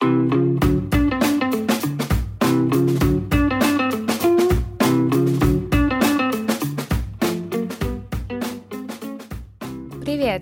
Привет,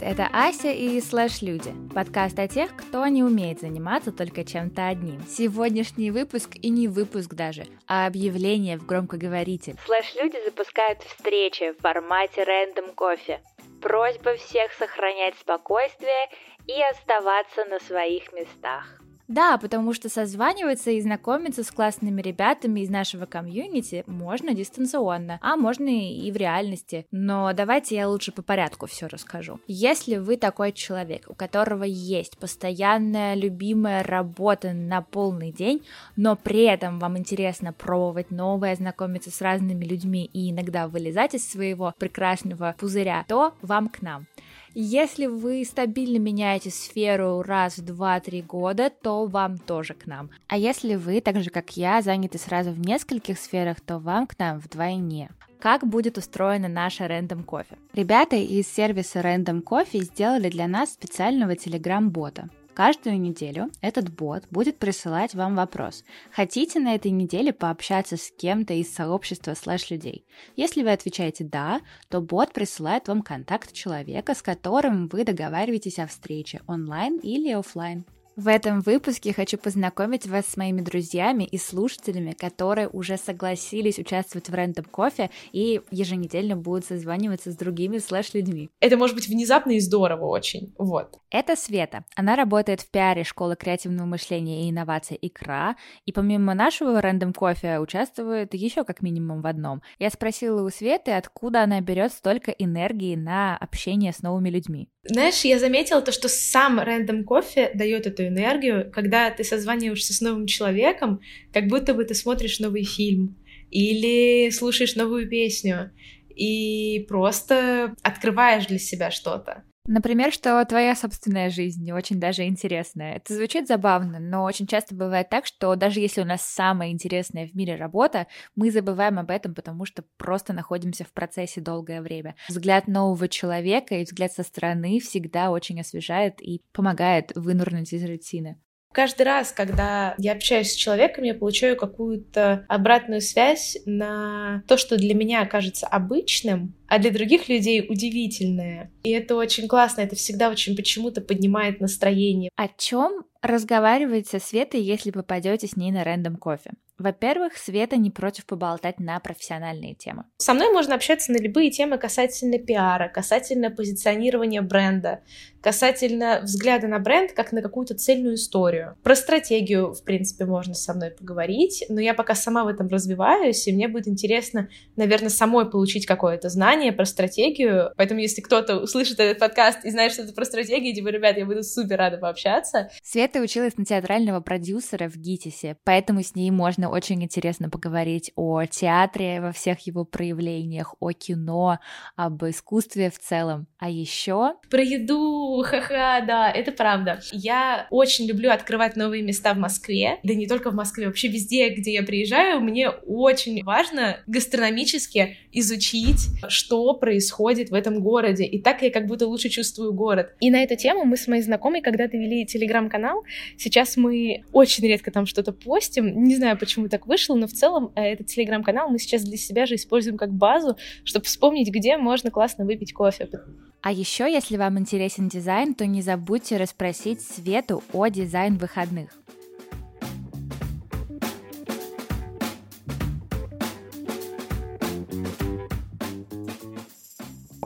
это Ася и Слэш Люди, подкаст о тех, кто не умеет заниматься только чем-то одним. Сегодняшний выпуск и не выпуск даже, а объявление в громкоговоритель. Слэш Люди запускают встречи в формате рэндом кофе. Просьба всех сохранять спокойствие и оставаться на своих местах. Да, потому что созваниваться и знакомиться с классными ребятами из нашего комьюнити можно дистанционно, а можно и в реальности. Но давайте я лучше по порядку все расскажу. Если вы такой человек, у которого есть постоянная любимая работа на полный день, но при этом вам интересно пробовать новое, знакомиться с разными людьми и иногда вылезать из своего прекрасного пузыря, то вам к нам. Если вы стабильно меняете сферу раз в 2-3 года, то вам тоже к нам. А если вы, так же как я, заняты сразу в нескольких сферах, то вам к нам вдвойне как будет устроена наша Random Coffee. Ребята из сервиса Random Coffee сделали для нас специального телеграм-бота. Каждую неделю этот бот будет присылать вам вопрос. Хотите на этой неделе пообщаться с кем-то из сообщества слэш-людей? Если вы отвечаете «да», то бот присылает вам контакт человека, с которым вы договариваетесь о встрече онлайн или офлайн. В этом выпуске хочу познакомить вас с моими друзьями и слушателями, которые уже согласились участвовать в Random Кофе и еженедельно будут созваниваться с другими слэш-людьми. Это может быть внезапно и здорово очень, вот. Это Света. Она работает в пиаре школы креативного мышления и инноваций ИКРА, и помимо нашего Random Кофе участвует еще как минимум в одном. Я спросила у Светы, откуда она берет столько энергии на общение с новыми людьми. Знаешь, я заметила то, что сам Random Кофе дает эту энергию, когда ты созваниваешься с новым человеком, как будто бы ты смотришь новый фильм или слушаешь новую песню и просто открываешь для себя что-то. Например, что твоя собственная жизнь очень даже интересная. Это звучит забавно, но очень часто бывает так, что даже если у нас самая интересная в мире работа, мы забываем об этом, потому что просто находимся в процессе долгое время. Взгляд нового человека и взгляд со стороны всегда очень освежает и помогает вынурнуть из рутины. Каждый раз, когда я общаюсь с человеком, я получаю какую-то обратную связь на то, что для меня кажется обычным, а для других людей удивительное. И это очень классно, это всегда очень почему-то поднимает настроение. О чем разговаривать со Светой, если попадете с ней на рандом кофе? Во-первых, Света не против поболтать на профессиональные темы. Со мной можно общаться на любые темы касательно пиара, касательно позиционирования бренда, касательно взгляда на бренд как на какую-то цельную историю. Про стратегию, в принципе, можно со мной поговорить, но я пока сама в этом развиваюсь, и мне будет интересно, наверное, самой получить какое-то знание про стратегию. Поэтому, если кто-то услышит этот подкаст и знает что-то про стратегию, типа, ребят, я буду супер рада пообщаться. Света училась на театрального продюсера в ГИТИСе, поэтому с ней можно очень интересно поговорить о театре во всех его проявлениях, о кино, об искусстве в целом. А еще... Про еду, ха-ха, да, это правда. Я очень люблю открывать новые места в Москве, да не только в Москве, вообще везде, где я приезжаю, мне очень важно гастрономически изучить, что происходит в этом городе. И так я как будто лучше чувствую город. И на эту тему мы с моей знакомой когда-то вели телеграм-канал. Сейчас мы очень редко там что-то постим. Не знаю, почему почему так вышло, но в целом э, этот телеграм-канал мы сейчас для себя же используем как базу, чтобы вспомнить, где можно классно выпить кофе. А еще, если вам интересен дизайн, то не забудьте расспросить Свету о дизайн выходных.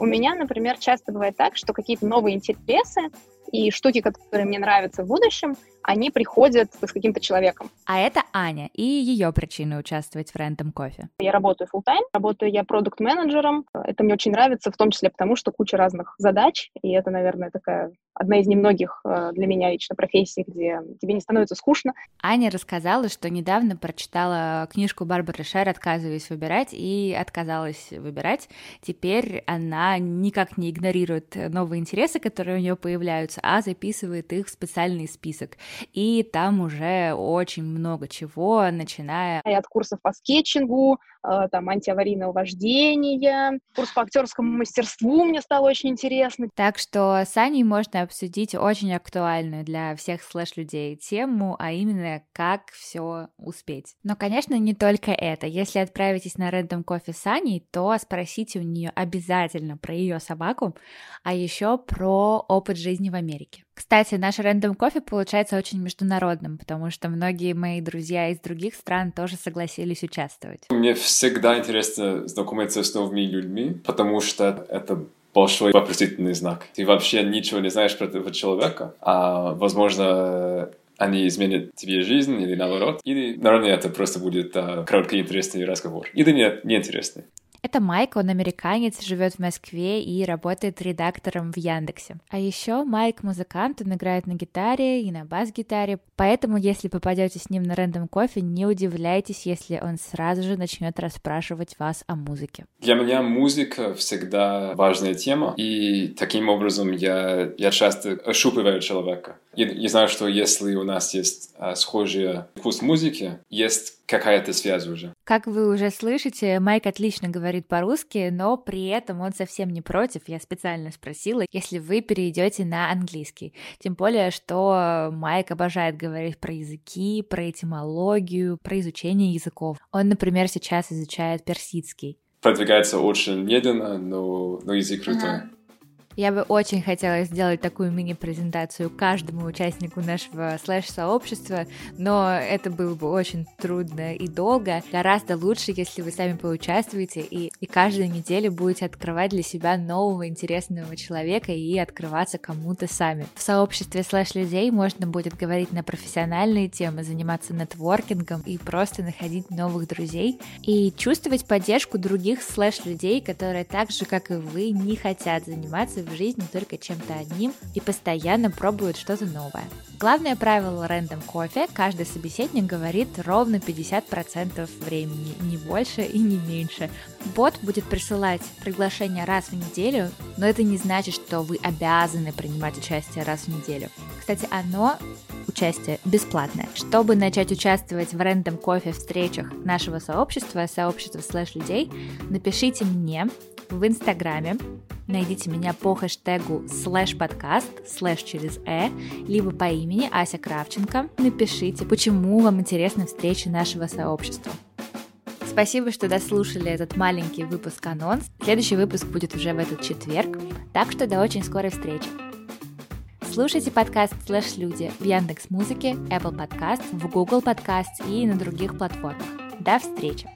У меня, например, часто бывает так, что какие-то новые интересы и штуки, которые мне нравятся в будущем, они приходят с каким-то человеком. А это Аня и ее причины участвовать в Random Coffee. Я работаю full time, работаю я продукт-менеджером. Это мне очень нравится, в том числе потому, что куча разных задач, и это, наверное, такая одна из немногих э, для меня лично профессий, где тебе не становится скучно. Аня рассказала, что недавно прочитала книжку Барбары Шер «Отказываюсь выбирать» и отказалась выбирать. Теперь она никак не игнорирует новые интересы, которые у нее появляются, а записывает их в специальный список и там уже очень много чего, начиная... От курсов по скетчингу, там антиаварийного вождения, курс по актерскому мастерству мне стало очень интересно. Так что с Аней можно обсудить очень актуальную для всех слэш-людей тему, а именно как все успеть. Но, конечно, не только это. Если отправитесь на Random Coffee с Аней, то спросите у нее обязательно про ее собаку, а еще про опыт жизни в Америке. Кстати, наш рандом кофе получается очень международным, потому что многие мои друзья из других стран тоже согласились участвовать. Мне всегда интересно знакомиться с новыми людьми, потому что это большой вопросительный знак. Ты вообще ничего не знаешь про этого человека, а, возможно, они изменят тебе жизнь или наоборот. Или, наверное, это просто будет а, короткий интересный разговор. Или нет, неинтересный. Это Майк, он американец, живет в Москве и работает редактором в Яндексе. А еще Майк музыкант, он играет на гитаре и на бас-гитаре, поэтому если попадете с ним на рандом кофе, не удивляйтесь, если он сразу же начнет расспрашивать вас о музыке. Для меня музыка всегда важная тема, и таким образом я, я часто ощупываю человека. Я, я знаю, что если у нас есть а, схожий вкус музыки, есть какая-то связь уже. Как вы уже слышите, Майк отлично говорит по-русски, но при этом он совсем не против. Я специально спросила, если вы перейдете на английский. Тем более, что Майк обожает говорить про языки, про этимологию, про изучение языков. Он, например, сейчас изучает персидский. Продвигается очень медленно, но, но язык крутой. Uh-huh. Я бы очень хотела сделать такую мини-презентацию каждому участнику нашего слэш-сообщества, но это было бы очень трудно и долго. Гораздо лучше, если вы сами поучаствуете и, и каждую неделю будете открывать для себя нового интересного человека и открываться кому-то сами. В сообществе слэш-людей можно будет говорить на профессиональные темы, заниматься нетворкингом и просто находить новых друзей и чувствовать поддержку других слэш-людей, которые так же, как и вы, не хотят заниматься в жизни только чем-то одним и постоянно пробуют что-то новое. Главное правило рандом кофе – каждый собеседник говорит ровно 50% времени, не больше и не меньше. Бот будет присылать приглашение раз в неделю, но это не значит, что вы обязаны принимать участие раз в неделю. Кстати, оно участие бесплатное. Чтобы начать участвовать в рандом кофе встречах нашего сообщества, сообщества слэш людей, напишите мне в Инстаграме Найдите меня по хэштегу слэш подкаст, слэш через э, либо по имени Ася Кравченко. Напишите, почему вам интересны встречи нашего сообщества. Спасибо, что дослушали этот маленький выпуск анонс. Следующий выпуск будет уже в этот четверг, так что до очень скорой встречи. Слушайте подкаст «Слэш Люди» в Яндекс Музыке, Apple Podcast, в Google Podcast и на других платформах. До встречи!